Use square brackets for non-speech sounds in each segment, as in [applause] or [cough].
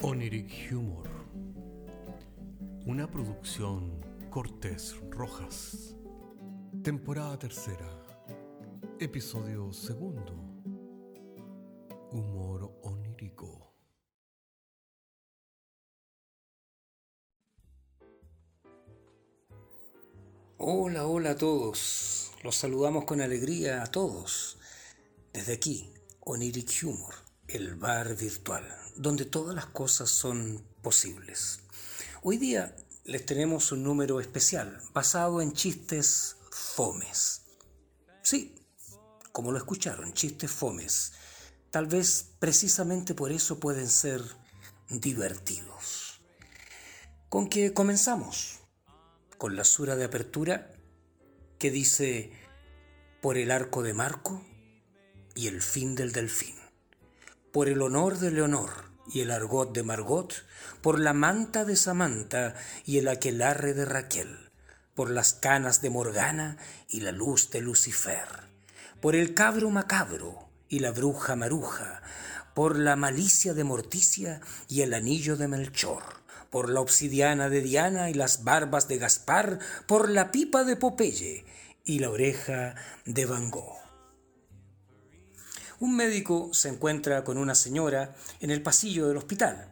Oniric Humor. Una producción Cortés Rojas. Temporada tercera. Episodio segundo. Humor onírico. Hola, hola a todos. Los saludamos con alegría a todos. Desde aquí, Oniric Humor, el bar virtual, donde todas las cosas son posibles. Hoy día les tenemos un número especial basado en chistes fomes. Sí, como lo escucharon, chistes fomes. Tal vez precisamente por eso pueden ser divertidos. ¿Con qué comenzamos? Con la sura de apertura que dice, por el arco de Marco y el fin del delfín, por el honor de Leonor y el argot de Margot, por la manta de Samantha y el aquelarre de Raquel, por las canas de Morgana y la luz de Lucifer, por el cabro macabro y la bruja maruja, por la malicia de Morticia y el anillo de Melchor, por la obsidiana de Diana y las barbas de Gaspar, por la pipa de Popeye y la oreja de Van Gogh. Un médico se encuentra con una señora en el pasillo del hospital.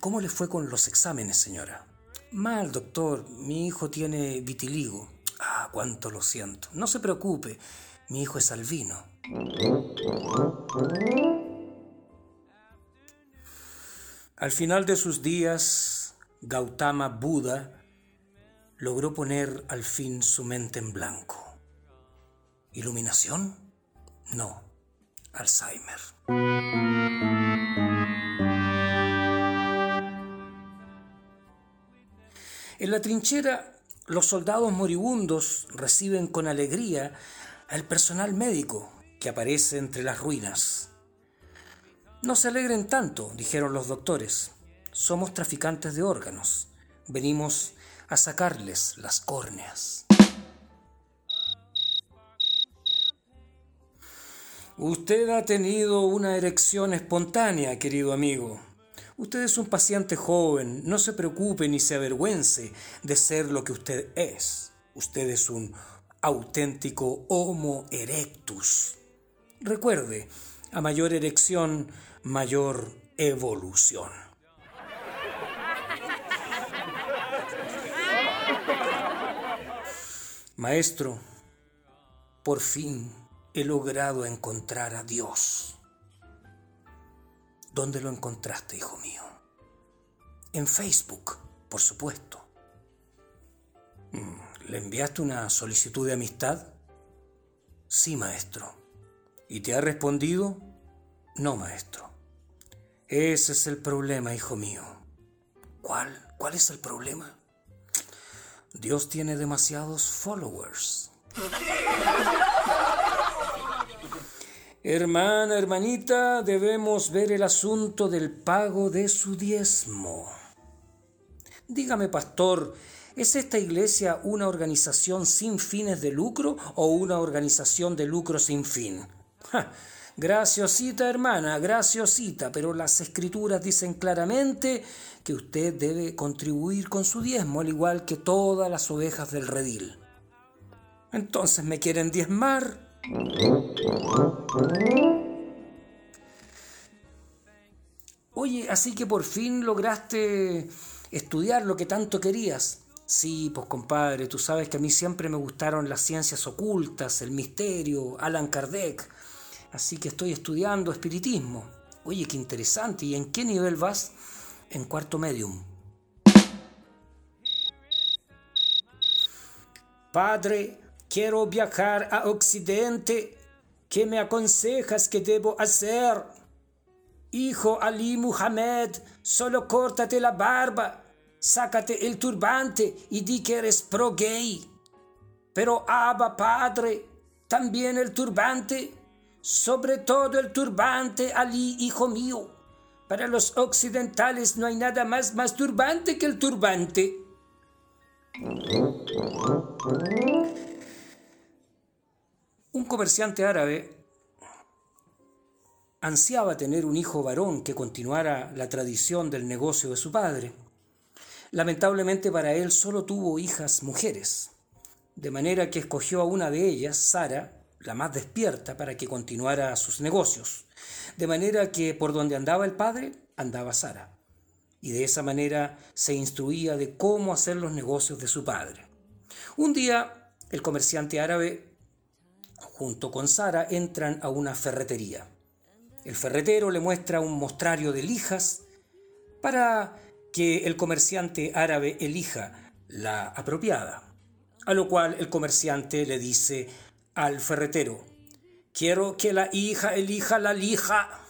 ¿Cómo le fue con los exámenes, señora? Mal, doctor. Mi hijo tiene vitiligo. Ah, cuánto lo siento. No se preocupe. Mi hijo es albino. Al final de sus días, Gautama Buda logró poner al fin su mente en blanco. ¿Iluminación? No, Alzheimer. En la trinchera, los soldados moribundos reciben con alegría al personal médico que aparece entre las ruinas. No se alegren tanto, dijeron los doctores. Somos traficantes de órganos. Venimos a sacarles las córneas. Usted ha tenido una erección espontánea, querido amigo. Usted es un paciente joven, no se preocupe ni se avergüence de ser lo que usted es. Usted es un auténtico Homo erectus. Recuerde, a mayor erección, mayor evolución. Maestro, por fin he logrado encontrar a Dios. ¿Dónde lo encontraste, hijo mío? En Facebook, por supuesto. Mm, ¿Le enviaste una solicitud de amistad? Sí, maestro. ¿Y te ha respondido? No, maestro. Ese es el problema, hijo mío. ¿Cuál? ¿Cuál es el problema? Dios tiene demasiados followers. Hermana, hermanita, debemos ver el asunto del pago de su diezmo. Dígame, pastor, ¿es esta iglesia una organización sin fines de lucro o una organización de lucro sin fin? Ja, graciosita, hermana, graciosita, pero las escrituras dicen claramente que usted debe contribuir con su diezmo, al igual que todas las ovejas del redil. Entonces, ¿me quieren diezmar? Oye, así que por fin lograste estudiar lo que tanto querías. Sí, pues compadre, tú sabes que a mí siempre me gustaron las ciencias ocultas, el misterio, Alan Kardec. Así que estoy estudiando espiritismo. Oye, qué interesante. ¿Y en qué nivel vas? En cuarto medium. Padre, quiero viajar a Occidente. ¿Qué me aconsejas que debo hacer? Hijo Ali Muhammad, solo córtate la barba, sácate el turbante y di que eres pro gay. Pero Abba, padre, también el turbante, sobre todo el turbante, Ali, hijo mío. Para los occidentales no hay nada más masturbante que el turbante. Un comerciante árabe ansiaba tener un hijo varón que continuara la tradición del negocio de su padre. Lamentablemente para él solo tuvo hijas mujeres, de manera que escogió a una de ellas, Sara, la más despierta, para que continuara sus negocios. De manera que por donde andaba el padre, andaba Sara. Y de esa manera se instruía de cómo hacer los negocios de su padre. Un día, el comerciante árabe, junto con Sara, entran a una ferretería. El ferretero le muestra un mostrario de lijas para que el comerciante árabe elija la apropiada. A lo cual el comerciante le dice al ferretero, quiero que la hija elija la lija.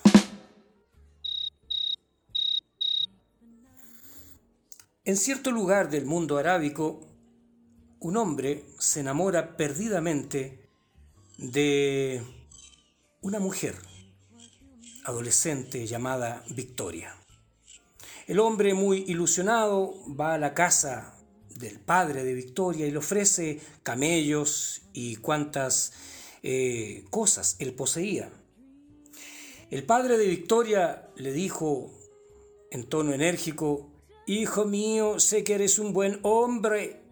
En cierto lugar del mundo arábico, un hombre se enamora perdidamente de una mujer adolescente llamada Victoria. El hombre, muy ilusionado, va a la casa del padre de Victoria y le ofrece camellos y cuantas eh, cosas él poseía. El padre de Victoria le dijo en tono enérgico, Hijo mío, sé que eres un buen hombre,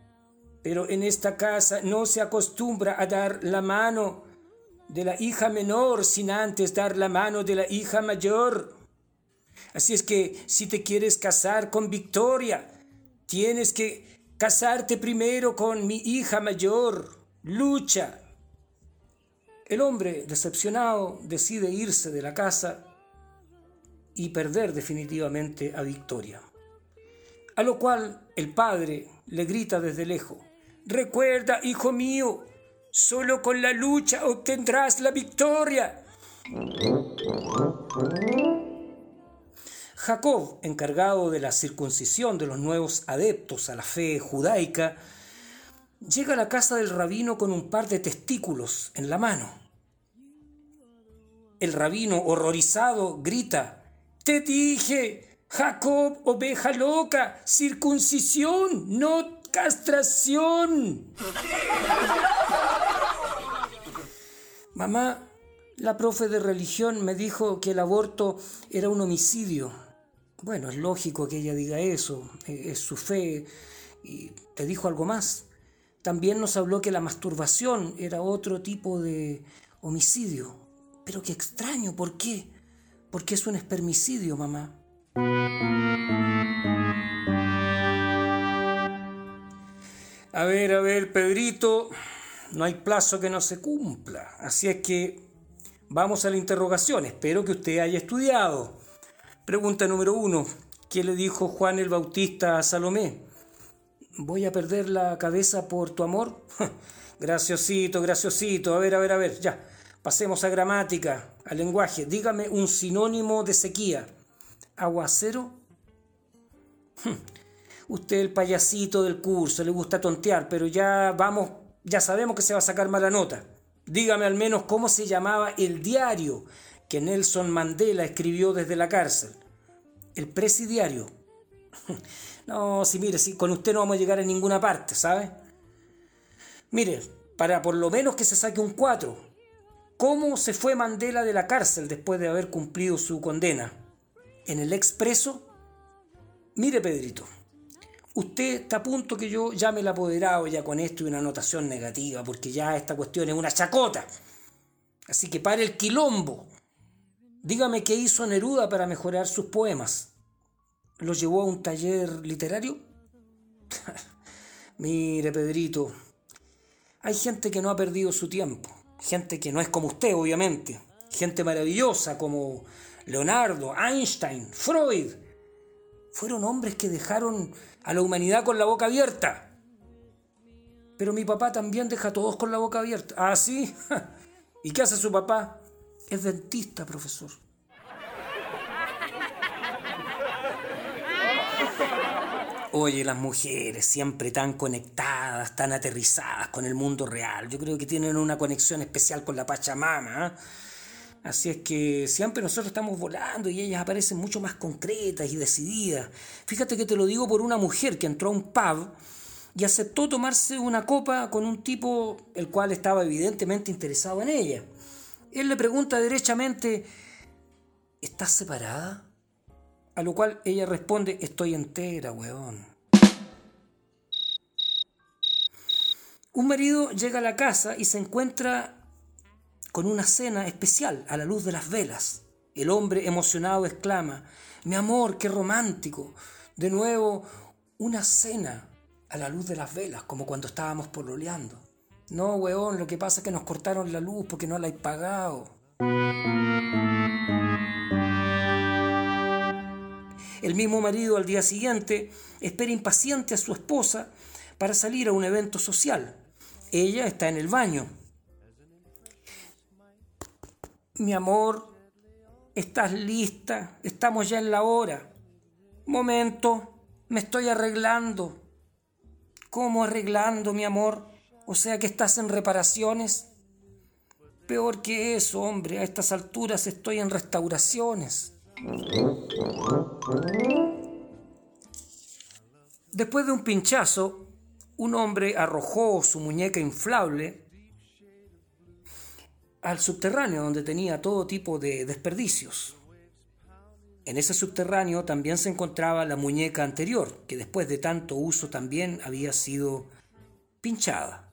pero en esta casa no se acostumbra a dar la mano de la hija menor sin antes dar la mano de la hija mayor. Así es que si te quieres casar con Victoria, tienes que casarte primero con mi hija mayor, Lucha. El hombre, decepcionado, decide irse de la casa y perder definitivamente a Victoria. A lo cual el padre le grita desde lejos, Recuerda, hijo mío, Solo con la lucha obtendrás la victoria. Jacob, encargado de la circuncisión de los nuevos adeptos a la fe judaica, llega a la casa del rabino con un par de testículos en la mano. El rabino, horrorizado, grita, Te dije, Jacob, oveja loca, circuncisión, no castración. Mamá, la profe de religión me dijo que el aborto era un homicidio. Bueno, es lógico que ella diga eso, e-, es su fe. ¿Y te dijo algo más? También nos habló que la masturbación era otro tipo de homicidio. Pero qué extraño, ¿por qué? Porque es un espermicidio, mamá. A ver, a ver, Pedrito, no hay plazo que no se cumpla. Así es que vamos a la interrogación. Espero que usted haya estudiado. Pregunta número uno. ¿Qué le dijo Juan el Bautista a Salomé? ¿Voy a perder la cabeza por tu amor? [laughs] graciosito, graciosito. A ver, a ver, a ver, ya. Pasemos a gramática, al lenguaje. Dígame un sinónimo de sequía. ¿Aguacero? [laughs] Usted el payasito del curso, le gusta tontear, pero ya vamos ya sabemos que se va a sacar mala nota. Dígame al menos cómo se llamaba el diario que Nelson Mandela escribió desde la cárcel. El presidiario. [laughs] No, si mire, si con usted no vamos a llegar a ninguna parte, ¿sabe? Mire, para por lo menos que se saque un 4. ¿Cómo se fue Mandela de la cárcel después de haber cumplido su condena? ¿En el expreso? Mire, Pedrito, usted está a punto que yo llame el apoderado ya con esto y una anotación negativa, porque ya esta cuestión es una chacota. Así que pare el quilombo. Dígame qué hizo Neruda para mejorar sus poemas. ¿Lo llevó a un taller literario? [laughs] Mire, Pedrito, hay gente que no ha perdido su tiempo, gente que no es como usted, obviamente, gente maravillosa como Leonardo, Einstein, Freud. Fueron hombres que dejaron a la humanidad con la boca abierta. Pero mi papá también deja a todos con la boca abierta. ¿Ah, sí? [laughs] ¿Y qué hace su papá? Es dentista, profesor. Oye, las mujeres siempre tan conectadas, tan aterrizadas con el mundo real. Yo creo que tienen una conexión especial con la Pachamama. ¿eh? Así es que siempre nosotros estamos volando y ellas aparecen mucho más concretas y decididas. Fíjate que te lo digo por una mujer que entró a un pub y aceptó tomarse una copa con un tipo el cual estaba evidentemente interesado en ella. Él le pregunta derechamente, ¿estás separada? A lo cual ella responde, estoy entera, weón. Un marido llega a la casa y se encuentra con una cena especial a la luz de las velas. El hombre emocionado exclama, mi amor, qué romántico. De nuevo, una cena a la luz de las velas, como cuando estábamos pololeando. No, weón, lo que pasa es que nos cortaron la luz porque no la he pagado. El mismo marido al día siguiente espera impaciente a su esposa para salir a un evento social. Ella está en el baño. Mi amor, ¿estás lista? Estamos ya en la hora. Momento, me estoy arreglando. ¿Cómo arreglando, mi amor? O sea que estás en reparaciones. Peor que eso, hombre, a estas alturas estoy en restauraciones. Después de un pinchazo, un hombre arrojó su muñeca inflable al subterráneo donde tenía todo tipo de desperdicios. En ese subterráneo también se encontraba la muñeca anterior, que después de tanto uso también había sido pinchada.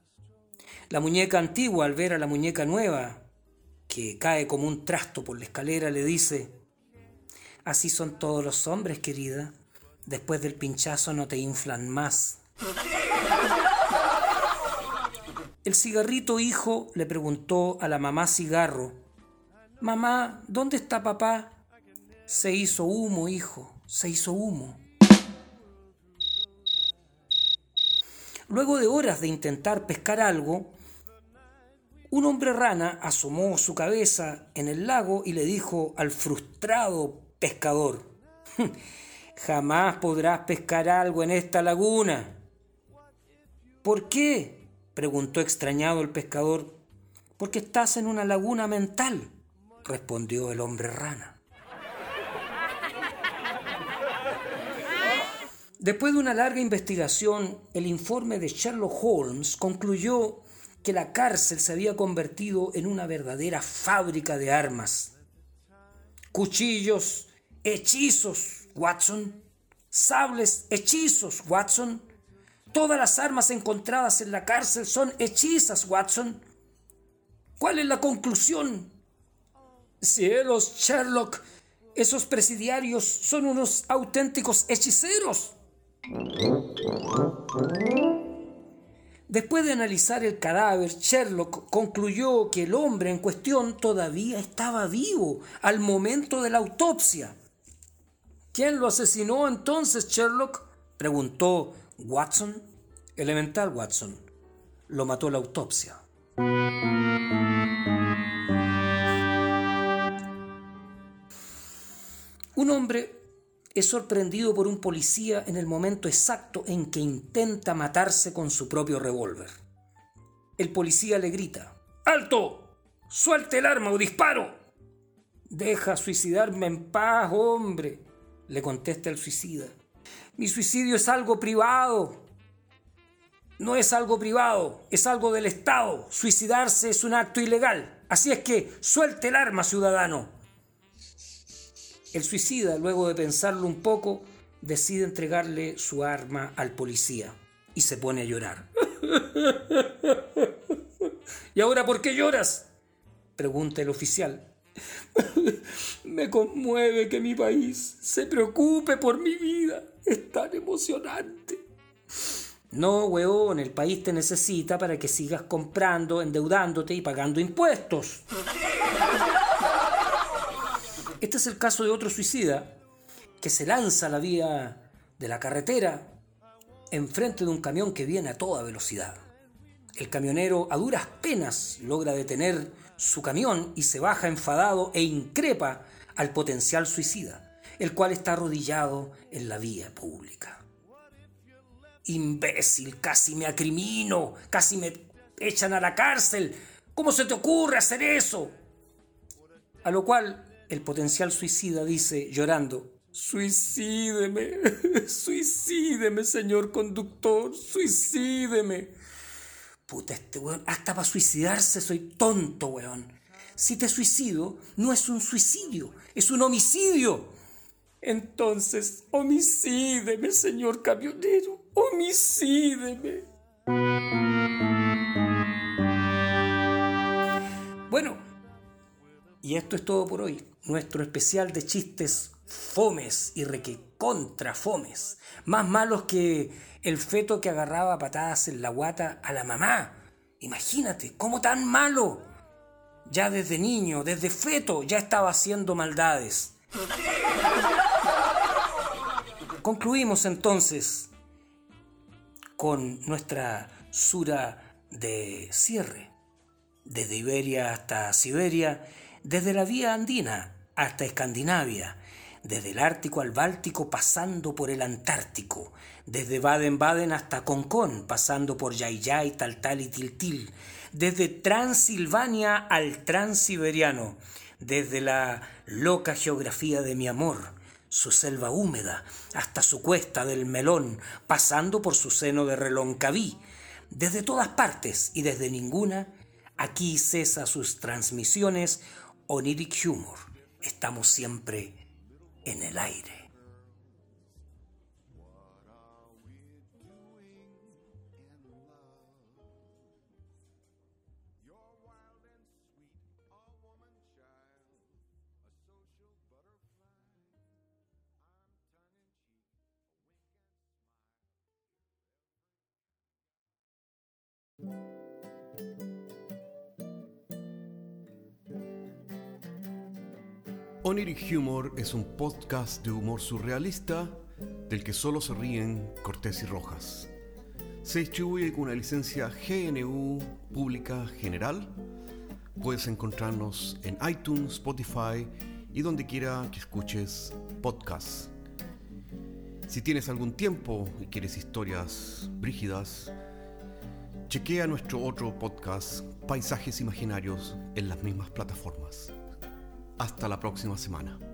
La muñeca antigua, al ver a la muñeca nueva, que cae como un trasto por la escalera, le dice, Así son todos los hombres, querida. Después del pinchazo no te inflan más. El cigarrito hijo le preguntó a la mamá cigarro, Mamá, ¿dónde está papá? Se hizo humo, hijo, se hizo humo. Luego de horas de intentar pescar algo, un hombre rana asomó su cabeza en el lago y le dijo al frustrado pescador, jamás podrás pescar algo en esta laguna. ¿Por qué? Preguntó extrañado el pescador. Porque estás en una laguna mental, respondió el hombre rana. Después de una larga investigación, el informe de Sherlock Holmes concluyó que la cárcel se había convertido en una verdadera fábrica de armas. Cuchillos, hechizos, Watson. Sables, hechizos, Watson. Todas las armas encontradas en la cárcel son hechizas, Watson. ¿Cuál es la conclusión? Cielos, Sherlock, esos presidiarios son unos auténticos hechiceros. Después de analizar el cadáver, Sherlock concluyó que el hombre en cuestión todavía estaba vivo al momento de la autopsia. ¿Quién lo asesinó entonces, Sherlock? preguntó Watson. Elemental, Watson. Lo mató la autopsia. Un hombre es sorprendido por un policía en el momento exacto en que intenta matarse con su propio revólver. El policía le grita, ¡Alto! ¡Suelte el arma o disparo! Deja suicidarme en paz, hombre, le contesta el suicida. Mi suicidio es algo privado. No es algo privado, es algo del Estado. Suicidarse es un acto ilegal. Así es que suelte el arma, ciudadano. El suicida, luego de pensarlo un poco, decide entregarle su arma al policía y se pone a llorar. [laughs] ¿Y ahora por qué lloras? pregunta el oficial. [laughs] Me conmueve que mi país se preocupe por mi vida. Es tan emocionante. No, weón, el país te necesita para que sigas comprando, endeudándote y pagando impuestos. Este es el caso de otro suicida que se lanza a la vía de la carretera enfrente de un camión que viene a toda velocidad. El camionero a duras penas logra detener su camión y se baja enfadado e increpa al potencial suicida, el cual está arrodillado en la vía pública. Imbécil, casi me acrimino, casi me echan a la cárcel. ¿Cómo se te ocurre hacer eso? A lo cual el potencial suicida dice, llorando, Suicídeme, [laughs] suicídeme, señor conductor, suicídeme. Puta, este weón, hasta para suicidarse soy tonto, weón. si te suicido, no es un suicidio, es un homicidio. Entonces, homicídeme, señor camionero, homicídeme. Bueno, y esto es todo por hoy. Nuestro especial de chistes fomes y requecontra fomes. Más malos que el feto que agarraba patadas en la guata a la mamá. Imagínate, ¿cómo tan malo? Ya desde niño, desde feto, ya estaba haciendo maldades. Concluimos entonces con nuestra sura de cierre. Desde Iberia hasta Siberia, desde la vía andina hasta Escandinavia, desde el Ártico al Báltico pasando por el Antártico, desde Baden-Baden hasta Concón, pasando por Yayay, Taltal y Tiltil, desde Transilvania al Transiberiano, desde la loca geografía de mi amor, su selva húmeda, hasta su cuesta del Melón, pasando por su seno de Reloncaví, desde todas partes y desde ninguna, aquí cesa sus transmisiones Oniric Humor. Estamos siempre en el aire. Oniric Humor es un podcast de humor surrealista del que solo se ríen Cortés y Rojas. Se distribuye con una licencia GNU Pública General. Puedes encontrarnos en iTunes, Spotify y donde quiera que escuches podcasts. Si tienes algún tiempo y quieres historias brígidas, chequea nuestro otro podcast, Paisajes Imaginarios, en las mismas plataformas. Hasta la próxima semana.